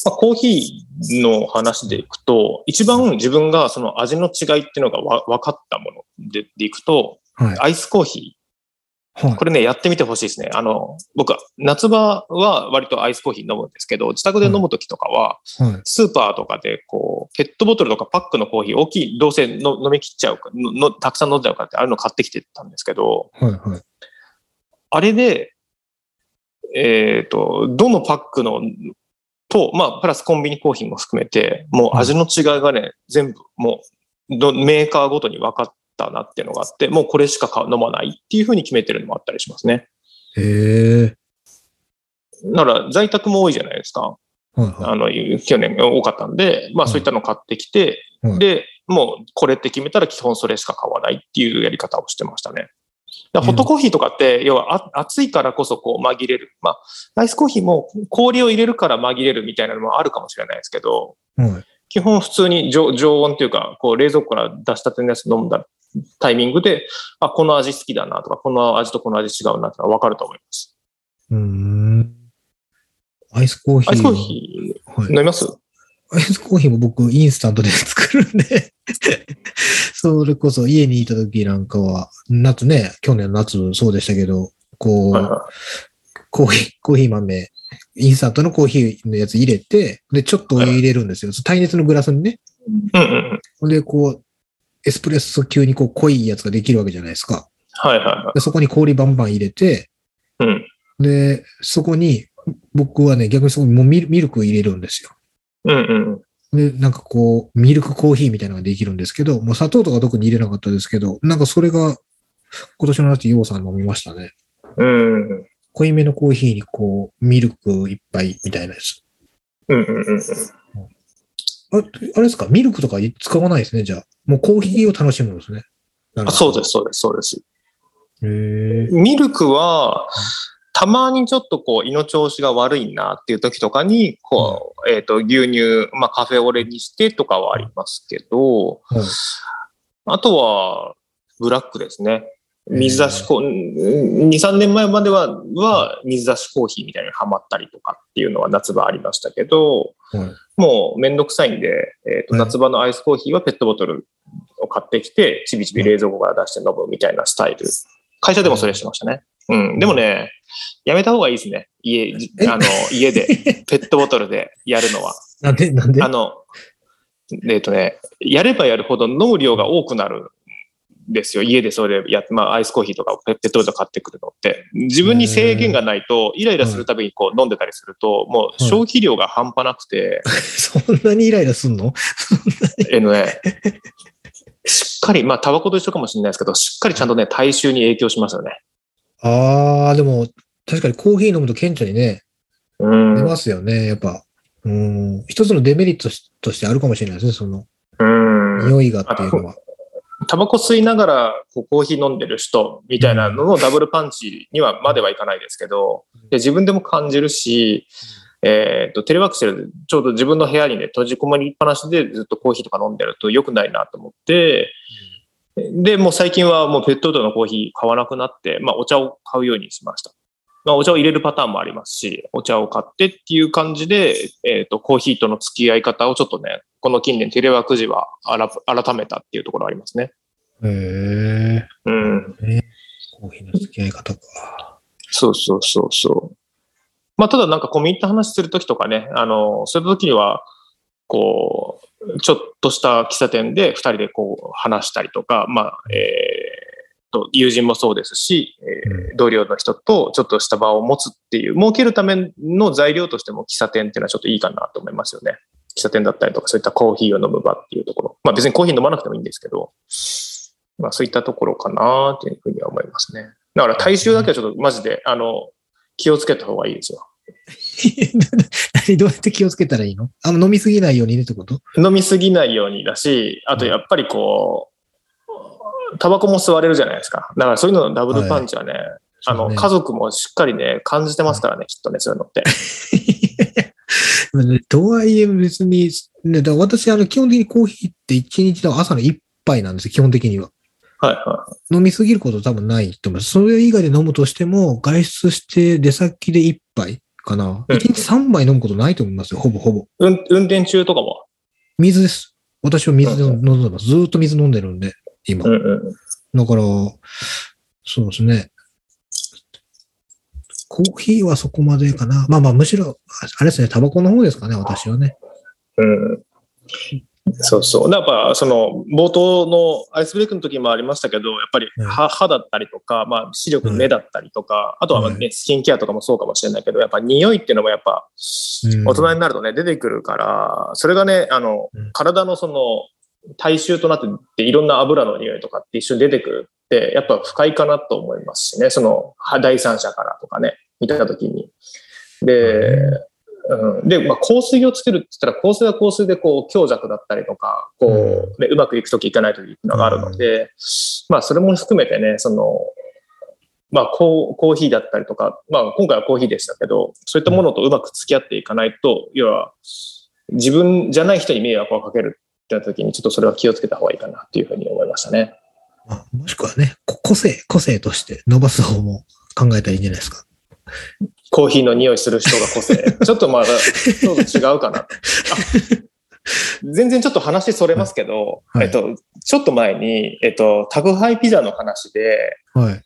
Speaker 3: まあ、コーヒーの話でいくと、一番自分がその味の違いっていうのがわ分かったものででいくと、
Speaker 2: はい。
Speaker 3: アイスコーヒ
Speaker 2: はい
Speaker 3: ー。これね、やってみてほしいですね。あの、僕は、夏場は割とアイスコーヒー飲むんですけど、自宅で飲むときとかは、
Speaker 2: はい。
Speaker 3: スーパーとかで、こう、ペットボトルとかパックのコーヒー大きい、どうせの飲み切っちゃうかのの、たくさん飲んじゃうからって、ああいうの買ってきてたんですけど、
Speaker 2: はい。はい。
Speaker 3: あれで、えっ、と、どのパックの、と、まあ、プラスコンビニコーヒーも含めて、もう味の違いがね、全部、もうど、メーカーごとに分かったなっていうのがあって、もうこれしか飲まないっていうふうに決めてるのもあったりしますね。
Speaker 2: へえ。
Speaker 3: なら、在宅も多いじゃないですか。
Speaker 2: はい。は
Speaker 3: あの、去年多かったんで、まあ
Speaker 2: はい
Speaker 3: そういったの買ってきて、
Speaker 2: はい
Speaker 3: で、もうこれって決めたら基本それしか買わないっていうやり方をしてましたね。だホットコーヒーとかって、要はあ暑いからこそこう紛れる。まあ、アイスコーヒーも氷を入れるから紛れるみたいなのもあるかもしれないですけど、
Speaker 2: はい。
Speaker 3: 基本普通に常常温というか、こう冷蔵庫から出したてのやつ飲んだタイミングで、あ、この味好きだなとか、この味とこの味違うなってのは分かると思います。
Speaker 2: うーん。アイスコーヒー。
Speaker 3: アイスコーヒー
Speaker 2: はい
Speaker 3: 飲みます？
Speaker 2: アイスコーヒーも僕インスタントで作るんで、それこそ家にいた時なんかは、夏ね、去年の夏そうでしたけど、こう、
Speaker 3: はいは
Speaker 2: コーヒー、コーヒー豆、インスタントのコーヒーのやつ入れて、で、ちょっとお湯入れるんですよ。耐熱のグラスにね。
Speaker 3: い。うんうん
Speaker 2: で、こう、エスプレッソ級にこう濃いやつができるわけじゃないですか。
Speaker 3: はいはいはい。
Speaker 2: でそこに氷バンバン入れて、
Speaker 3: うん。
Speaker 2: で、そこに、僕はね、逆にそこにもうミルミルクを入れるんですよ。
Speaker 3: うんうん。
Speaker 2: で、なんかこう、ミルクコーヒーみたいなのができるんですけど、もう砂糖とか特に入れなかったですけど、なんかそれが、今年の夏、ヨウさん飲みましたね。
Speaker 3: うんうん
Speaker 2: 濃いめのコーヒーにこう、ミルクいっぱいみたいなやつ。
Speaker 3: うんうんうん。
Speaker 2: ああれですか？ミルクとか使わないですね、じゃあ。もうコーヒーを楽しむんですね。
Speaker 3: あそうです、そうです、そうです。ミルクは、たまにちょっとこう胃の調子が悪いなっていう時とかに、こう、えっ、と、牛乳、まあカフェオレにしてとかはありますけど、
Speaker 2: はい
Speaker 3: あとは、ブラックですね。水出しコー2、3年前までは、は水出しコーヒーみたいにハマったりとかっていうのは夏場ありましたけど、
Speaker 2: はい
Speaker 3: もうめんどくさいんで、えーと
Speaker 2: はい
Speaker 3: 夏場のアイスコーヒーはペットボトルを買ってきて、ちびちび冷蔵庫から出して飲むみたいなスタイル。会社でもそれしてましたね。うん。でもね、やめた方がいいですね。家、あの、家で、ペットボトルでやるのは。
Speaker 2: なんで、なんで？
Speaker 3: あの、えっ、とね、やればやるほど飲む量が多くなるんですよ。家でそれやまあ、アイスコーヒーとかペットボトル買ってくるのって。自分に制限がないと、イライラするたびにこう飲んでたりすると、もう消費量が半端なくて、
Speaker 2: そんなにイライラすんの？
Speaker 3: えのね、しっかり、まあ、タバコと一緒かもしれないですけど、しっかりちゃんとね、体臭に影響しますよね。
Speaker 2: ああ、でも、確かにコーヒー飲むと顕著にね、
Speaker 3: うん。
Speaker 2: 出ますよね、やっぱ。うん。一つのデメリットとしてあるかもしれないですね、その、
Speaker 3: うん。
Speaker 2: 匂いがっていうのは。
Speaker 3: タバコ吸いながらこうコーヒー飲んでる人みたいなののダブルパンチにはまではいかないですけど、で自分でも感じるし、えー、とテレワークしてるちょうど自分の部屋にね閉じこもりっぱなしでずっとコーヒーとか飲んでると良くないなと思って、でもう最近はもうペットボトルのコーヒー買わなくなって、まあ、お茶を買うようにしました。まあ、お茶を入れるパターンもありますし、お茶を買ってっていう感じで、えー、とコーヒーとの付き合い方をちょっとね、この近年テレワーク時は改改めたっていうところありますね。
Speaker 2: へえ。
Speaker 3: うん。
Speaker 2: コーヒーの付き合い方か。
Speaker 3: そうそうそうそう。まあ、ただなんかコミュニティ話するときとかね、あの、そういうときには、こう、ちょっとした喫茶店で二人でこう話したりとか、まあ、えーと、友人もそうですし、えー同僚の人とちょっとした場を持つっていう、設けるための材料としても喫茶店っていうのはちょっといいかなと思いますよね。喫茶店だったりとか、そういったコーヒーを飲む場っていうところ。まあ別にコーヒー飲まなくてもいいんですけど、まあそういったところかなというふうには思いますね。だから体臭だけはちょっとマジで、あの、気をつけた方がいいですよ。
Speaker 2: 何どうやって気をつけたらいいの？あの飲みすぎないようにねってこと？
Speaker 3: 飲みすぎないようにだし、あとやっぱりこう、タバコも吸われるじゃないですか。だからそういうののダブルパンチはね、あの、
Speaker 2: そうね
Speaker 3: 家族もしっかりね、感じてますからね、きっとね、そういうのって。
Speaker 2: とはいえ別に、ね、だ私、あの、基本的にコーヒーって一日の朝の一杯なんですよ、基本的には。
Speaker 3: はいは
Speaker 2: 飲みすぎること多分ないと思います。それ以外で飲むとしても、外出して出先で一杯かな。
Speaker 3: うん
Speaker 2: 一日三杯飲むことないと思いますよ、ほぼほぼ。
Speaker 3: い。運運転中とかも。
Speaker 2: 水です。私は水で飲んでます。ずーっと水飲んでるんで、今。
Speaker 3: うんうん。
Speaker 2: だから、そうですね。コーヒーはそこまでかな。まあまあ、むしろ、あれですね、タバコの方ですかね、私はね。
Speaker 3: うん。そうそう。やっぱ、その、冒頭のアイスブレイクの時もありましたけど、やっぱり
Speaker 2: うん
Speaker 3: 歯歯だったりとか、まあ、視力、目だったりとか、あとはまあね、スキンケアとかもそうかもしれないけど、やっぱ匂いっていうのもやっぱ、
Speaker 2: うん
Speaker 3: 大人になるとね、出てくるから、それがね、あの
Speaker 2: うん、
Speaker 3: 体のその、体臭となってって、いろんな油の匂いとかって一緒に出てくるって、やっぱ不快かなと思いますしね、その、は第三者からとかね、見たときに。で、うん、で、まあ、香水をつけるって言ったら、香水は香水でこう強弱だったりとか、こう、ね、うまくいくときいかないときっていうのがあるので、まあ、それも含めてね、その、まあコーコーヒーだったりとか、まあ今回はコーヒーでしたけど、そういったものとうまく付き合っていかないと、要は自分じゃない人に迷惑をかけるた時に、ちょっとそれは気をつけた方がいいかなっていうふうに思いましたね。
Speaker 2: まあもしくはね、こ個性、個性として伸ばす方も考えたらいいんじゃないですか？
Speaker 3: コーヒーの匂いする人が個性。ちょっとまだ、ちょっと違うかな。あ全然ちょっと話それますけど、
Speaker 2: はい
Speaker 3: えっと、ちょっと前に、えっと、宅配ピザの話で、
Speaker 2: はい。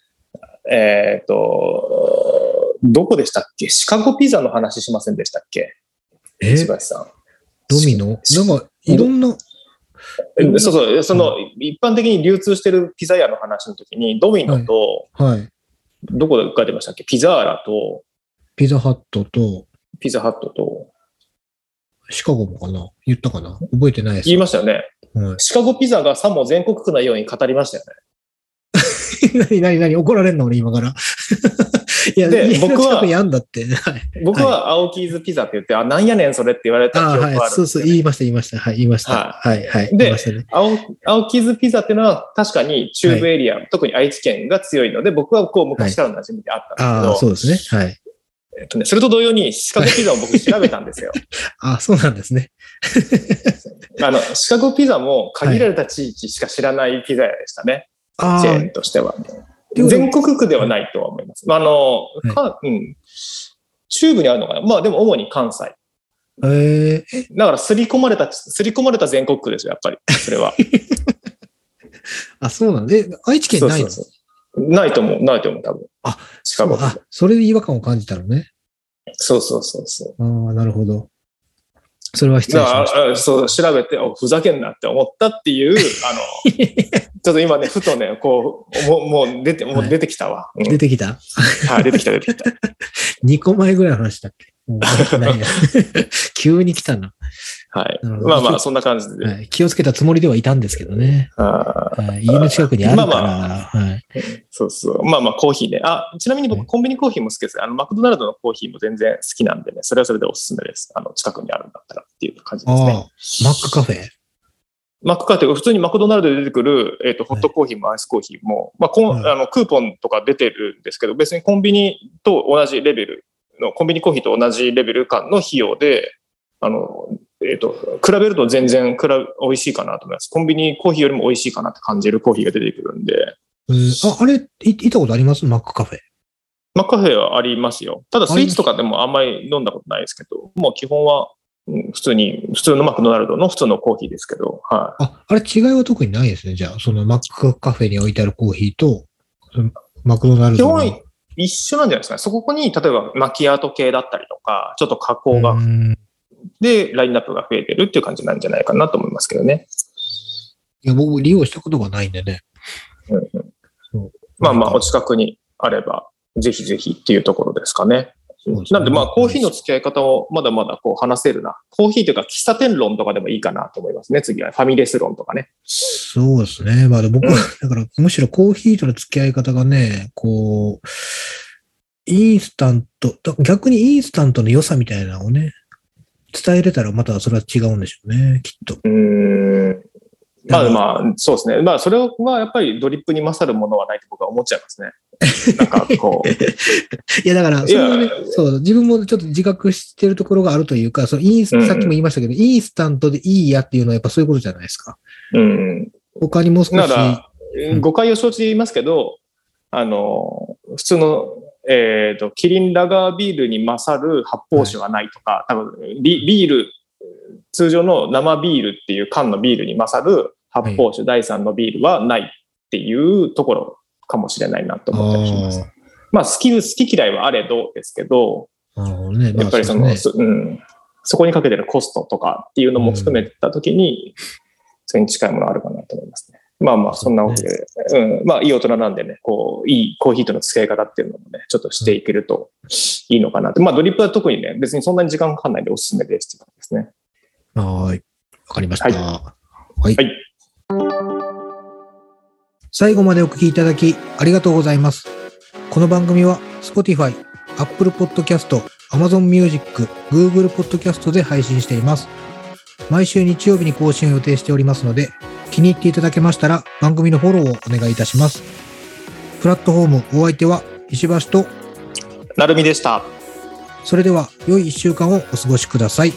Speaker 3: えっと、どこでしたっけ？シカゴピザの話しませんでしたっけ？
Speaker 2: え？
Speaker 3: 石橋さん。
Speaker 2: ドミノ？なんか、いろんな、
Speaker 3: えそうそう、その、一般的に流通してるピザ屋の話の時に、ドミノと、
Speaker 2: はい。
Speaker 3: どこで書いてましたっけ？ピザーラと、
Speaker 2: ピザハットと、
Speaker 3: ピザハットと、
Speaker 2: シカゴもかな？言ったかな？覚えてないです
Speaker 3: 言い。ましたよね。
Speaker 2: はい
Speaker 3: シカゴピザがさも全国区なように語りましたよね。
Speaker 2: 何何何怒られんの？俺今から。いや、
Speaker 3: 僕は
Speaker 2: 近くにあんだって。はい。
Speaker 3: 僕は青キーズピザって言って、あ、なんやねんそれって言われた記憶があるん
Speaker 2: はい。そうそう、言いました、言いました。はい、言いました。
Speaker 3: は
Speaker 2: はい、はい。
Speaker 3: で
Speaker 2: ね。
Speaker 3: 青青キーズピザっていうのは確かに中部エリア、特に愛知県が強いので、僕はこう昔からの馴染みであったんですけど、
Speaker 2: ああ、そうですね。はい。
Speaker 3: えっとね、それと同様にシカゴピザを僕調べたんですよ。
Speaker 2: あそうなんですね。
Speaker 3: あの、シカゴピザも限られた地域しか知らないピザ屋でしたね。チェーンとしては。全国区ではないとは思います。あの、かうん。中部にあるのかなまあでも主に関西。
Speaker 2: えー、え、
Speaker 3: だから、すり込まれた、すり込まれた全国区ですよ、やっぱり。それは。
Speaker 2: あ、そうなんで、愛知県ないの？
Speaker 3: ないと思う、ないと思う、多分。
Speaker 2: あ、
Speaker 3: シカゴピザ
Speaker 2: あ、それで違和感を感じたのね。
Speaker 3: そうそうそうそう。
Speaker 2: ああ、なるほど。それは失礼
Speaker 3: だ
Speaker 2: しました。
Speaker 3: から、あそう、調べて、おふざけんなって思ったっていう、あの、ちょっと今ね、ふとね、こう、もうもう出て、もう出てきたわ。うん
Speaker 2: 出てきた？
Speaker 3: はい、出てきた、出てきた。
Speaker 2: ?2 個前ぐらいの話だっけ？急に来たな、
Speaker 3: はい。まあまあ、そんな感じで。
Speaker 2: はい。気をつけたつもりではいたんですけどね。
Speaker 3: あー
Speaker 2: はい、家の近くにあるから。
Speaker 3: まあ
Speaker 2: はい、
Speaker 3: そうそう。まあまあ、コーヒーね。あ、ちなみに僕、コンビニコーヒーも好きです。あの、マクドナルドのコーヒーも全然好きなんでね、それはそれでおすすめです。あの、近くにあるんだったらっていう感じですね。
Speaker 2: ああ、マックカフェ？
Speaker 3: マックカフェ、普通にマクドナルドで出てくる、えっ、と、ホットコーヒーもアイスコーヒーも、まあ、こん
Speaker 2: はい
Speaker 3: あの、クーポンとか出てるんですけど、別にコンビニと同じレベルの、コンビニコーヒーと同じレベル感の費用で、あの、えっ、と、比べると全然くら美味しいかなと思います。コンビニコーヒーよりも美味しいかなって感じるコーヒーが出てくるんで、
Speaker 2: えーあ、あれ、い行ったことあります？マックカフェ。
Speaker 3: マックカフェはありますよ。ただスイーツとかでもあんまり飲んだことないですけど、もう基本は、うん普通に、普通のマクドナルドの普通のコーヒーですけど、はい。
Speaker 2: あ、あれ違いは特にないですね。じゃあ、そのマックカフェに置いてあるコーヒーと、マクドナルドの。
Speaker 3: 基本一緒なんじゃないですかね。そこに、例えばマキアート系だったりとか、ちょっと加工が、
Speaker 2: うん
Speaker 3: で、ラインナップが増えてるっていう感じなんじゃないかなと思いますけどね。
Speaker 2: いや、僕、利用したことがないんでね。
Speaker 3: うんまあまあ、お近くにあれば、ぜひぜひっていうところですかね。
Speaker 2: ね
Speaker 3: なんでまあ、コーヒーの付き合い方をまだまだこう話せるな。コーヒーというか、喫茶店論とかでもいいかなと思いますね。次はファミレス論とかね。
Speaker 2: そうですね。まあ、で僕は、だから、むしろコーヒーとの付き合い方がね、こう、インスタント、だ逆にインスタントの良さみたいなのをね、伝えれたらまたそれは違うんでしょうね、きっと。
Speaker 3: うーん。まあまあ、そうですね。まあ、それはやっぱりドリップに勝るものはないと僕は思っちゃいますね。なんかこう。
Speaker 2: いや、だから、そ
Speaker 3: いや
Speaker 2: れはね、そう、自分もちょっと自覚してるところがあるというか、そのインス
Speaker 3: うんうん
Speaker 2: さっきも言いましたけど、インスタントでいいやっていうのはやっぱそういうことじゃないですか。
Speaker 3: うん。
Speaker 2: 他にもう少し、
Speaker 3: なら、
Speaker 2: ん
Speaker 3: 誤解を承知で言いますけど、あの、普通の、えっ、と、キリンラガービールに勝る発泡酒がないとか、多分ビ、ビール、通常の生ビールっていう缶のビールに勝る発泡酒、第三のビールはないっていうところかもしれないなと思ったりします。まあ、好き、好き嫌いはあれどですけど、
Speaker 2: ね。まあ
Speaker 3: やっぱりその、
Speaker 2: うですね
Speaker 3: そうん、そこにかけてるコストとかっていうのも含めたときに、それに近いものあるかなと思いますね。まあまあ、そんなわけで、うん、まあ、いい大人なんでね、こう、いいコーヒーとの付き合い方っていうのもね、ちょっとしていけるといいのかなって。まあ、ドリップは特にね、別にそんなに時間かかんないんでおすすめですってですね。
Speaker 2: はーい。わかりました。
Speaker 3: は
Speaker 2: はい。
Speaker 3: はい
Speaker 2: 最後までお聞きいただきありがとうございます。この番組は Spotify、Apple Podcast、Amazon Music、Google Podcast で配信しています。毎週日曜日に更新を予定しておりますので、気に入っていただけましたら番組のフォローをお願いいたします。プラットフォームお相手は石橋と、
Speaker 3: なるみでした。
Speaker 2: それでは良い1週間をお過ごしください。